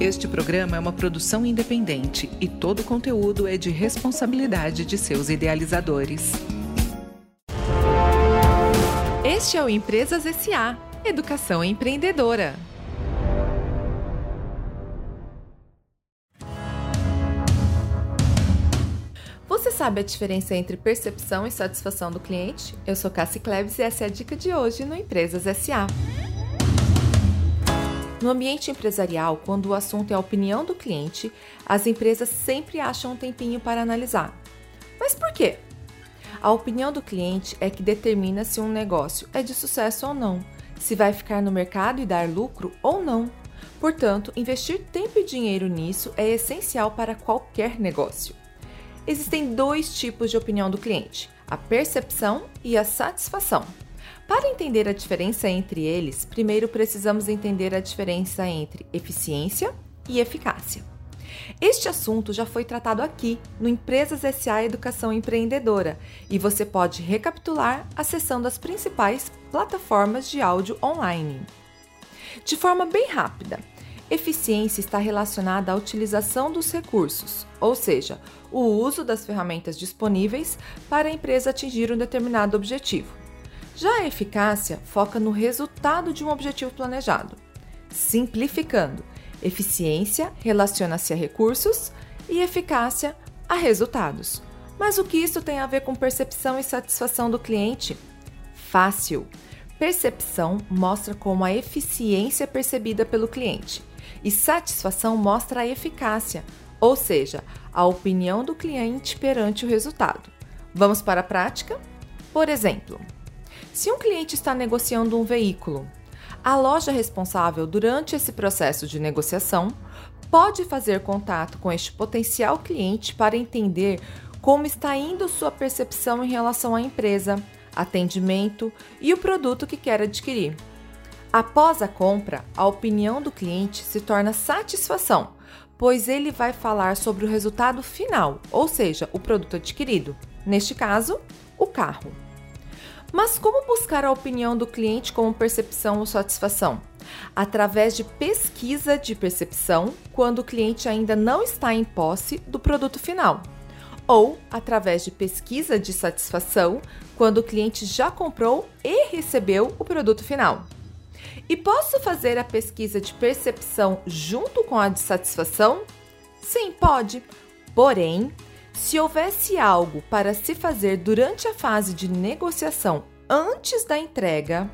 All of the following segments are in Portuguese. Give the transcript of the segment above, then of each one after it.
Este programa é uma produção independente e todo o conteúdo é de responsabilidade de seus idealizadores. Este é o Empresas SA Educação Empreendedora. Você sabe a diferença entre percepção e satisfação do cliente? Eu sou Cassie Klebs e essa é a dica de hoje no Empresas SA. No ambiente empresarial, quando o assunto é a opinião do cliente, as empresas sempre acham um tempinho para analisar. Mas por quê? A opinião do cliente é que determina se um negócio é de sucesso ou não, se vai ficar no mercado e dar lucro ou não. Portanto, investir tempo e dinheiro nisso é essencial para qualquer negócio. Existem dois tipos de opinião do cliente: a percepção e a satisfação. Para entender a diferença entre eles, primeiro precisamos entender a diferença entre eficiência e eficácia. Este assunto já foi tratado aqui no Empresas SA Educação Empreendedora e você pode recapitular acessando as principais plataformas de áudio online. De forma bem rápida, eficiência está relacionada à utilização dos recursos, ou seja, o uso das ferramentas disponíveis para a empresa atingir um determinado objetivo. Já a eficácia foca no resultado de um objetivo planejado. Simplificando, eficiência relaciona-se a recursos e eficácia a resultados. Mas o que isso tem a ver com percepção e satisfação do cliente? Fácil! Percepção mostra como a eficiência é percebida pelo cliente e satisfação mostra a eficácia, ou seja, a opinião do cliente perante o resultado. Vamos para a prática? Por exemplo, se um cliente está negociando um veículo, a loja responsável durante esse processo de negociação pode fazer contato com este potencial cliente para entender como está indo sua percepção em relação à empresa, atendimento e o produto que quer adquirir. Após a compra, a opinião do cliente se torna satisfação, pois ele vai falar sobre o resultado final, ou seja, o produto adquirido, neste caso, o carro. Mas como buscar a opinião do cliente como percepção ou satisfação? Através de pesquisa de percepção, quando o cliente ainda não está em posse do produto final. Ou através de pesquisa de satisfação, quando o cliente já comprou e recebeu o produto final. E posso fazer a pesquisa de percepção junto com a de satisfação? Sim, pode. Porém, se houvesse algo para se fazer durante a fase de negociação antes da entrega,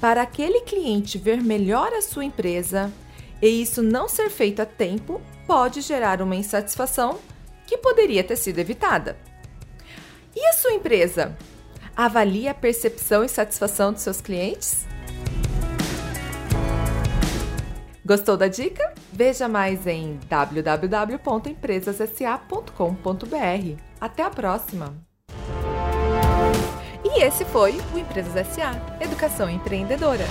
para aquele cliente ver melhor a sua empresa, e isso não ser feito a tempo, pode gerar uma insatisfação que poderia ter sido evitada. E a sua empresa? Avalie a percepção e satisfação dos seus clientes? Gostou da dica? Veja mais em www.empresassa.com.br. Até a próxima! E esse foi o Empresas SA Educação Empreendedora.